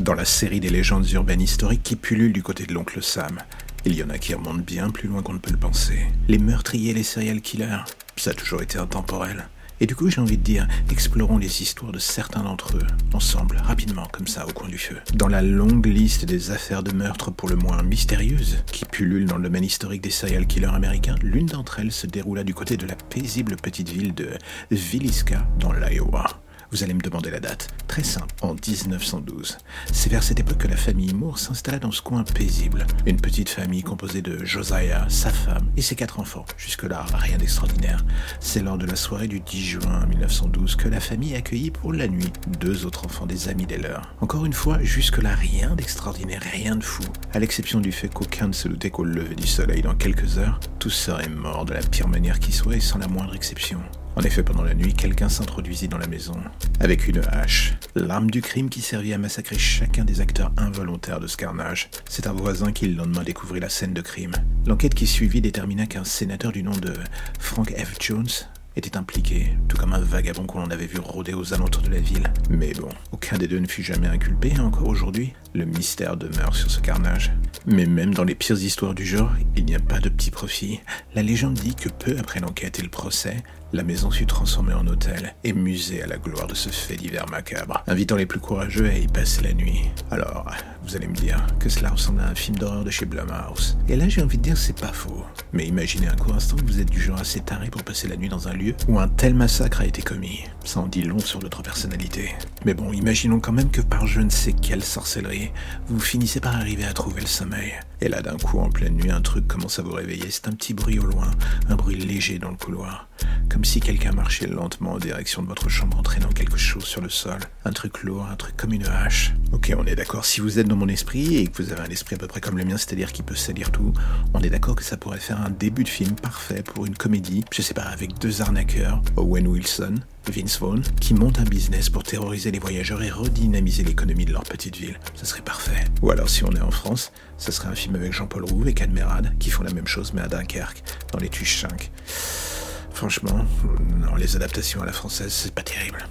Dans la série des légendes urbaines historiques qui pullulent du côté de l'oncle Sam, il y en a qui remontent bien plus loin qu'on ne peut le penser. Les meurtriers, les serial killers, ça a toujours été intemporel. Et du coup, j'ai envie de dire, explorons les histoires de certains d'entre eux, ensemble, rapidement, comme ça, au coin du feu. Dans la longue liste des affaires de meurtre pour le moins mystérieuses, qui pullulent dans le domaine historique des serial killers américains, l'une d'entre elles se déroula du côté de la paisible petite ville de Villisca, dans l'Iowa. Vous allez me demander la date. Très simple, en 1912. C'est vers cette époque que la famille Moore s'installa dans ce coin paisible. Une petite famille composée de Josiah, sa femme et ses quatre enfants. Jusque-là, rien d'extraordinaire. C'est lors de la soirée du 10 juin 1912 que la famille accueillit pour la nuit deux autres enfants des amis des leurs. Encore une fois, jusque-là, rien d'extraordinaire, rien de fou. À l'exception du fait qu'aucun ne se doutait qu'au lever du soleil dans quelques heures, tous seraient morts de la pire manière qui soit et sans la moindre exception. En effet, pendant la nuit, quelqu'un s'introduisit dans la maison avec une hache, l'arme du crime qui servit à massacrer chacun des acteurs involontaires de ce carnage. C'est un voisin qui le lendemain découvrit la scène de crime. L'enquête qui suivit détermina qu'un sénateur du nom de Frank F. Jones était impliqué, tout comme un vagabond qu'on avait vu rôder aux alentours de la ville. Mais bon, aucun des deux ne fut jamais inculpé, et encore aujourd'hui, le mystère demeure sur ce carnage. Mais même dans les pires histoires du genre, il n'y a pas de petit profit. La légende dit que peu après l'enquête et le procès, la maison fut transformée en hôtel et musée à la gloire de ce fait divers macabre, invitant les plus courageux à y passer la nuit. Alors, vous allez me dire que cela ressemble à un film d'horreur de chez Blumhouse. Et là, j'ai envie de dire c'est pas faux. Mais imaginez un court instant que vous êtes du genre assez taré pour passer la nuit dans un lieu où un tel massacre a été commis. Ça en dit long sur votre personnalité. Mais bon, imaginons quand même que par je ne sais quelle sorcellerie, vous finissez par arriver à trouver le sommeil. Et là, d'un coup, en pleine nuit, un truc commence à vous réveiller. C'est un petit bruit au loin, un bruit léger dans le couloir. Comme si quelqu'un marchait lentement en direction de votre chambre en traînant quelque chose sur le sol. Un truc lourd, un truc comme une hache. Ok, on est d'accord. Si vous êtes dans mon esprit et que vous avez un esprit à peu près comme le mien, c'est-à-dire qui peut salir tout, on est d'accord que ça pourrait faire un début de film parfait pour une comédie, je sais pas, avec deux arnaqueurs, Owen Wilson, Vince Vaughn, qui montent un business pour terroriser les voyageurs et redynamiser l'économie de leur petite ville. Ça serait parfait. Ou alors, si on est en France, ça serait un film avec Jean-Paul Rouve et Cadmerade, qui font la même chose mais à Dunkerque, dans les Tuches 5. Franchement, les adaptations à la française, c'est pas terrible.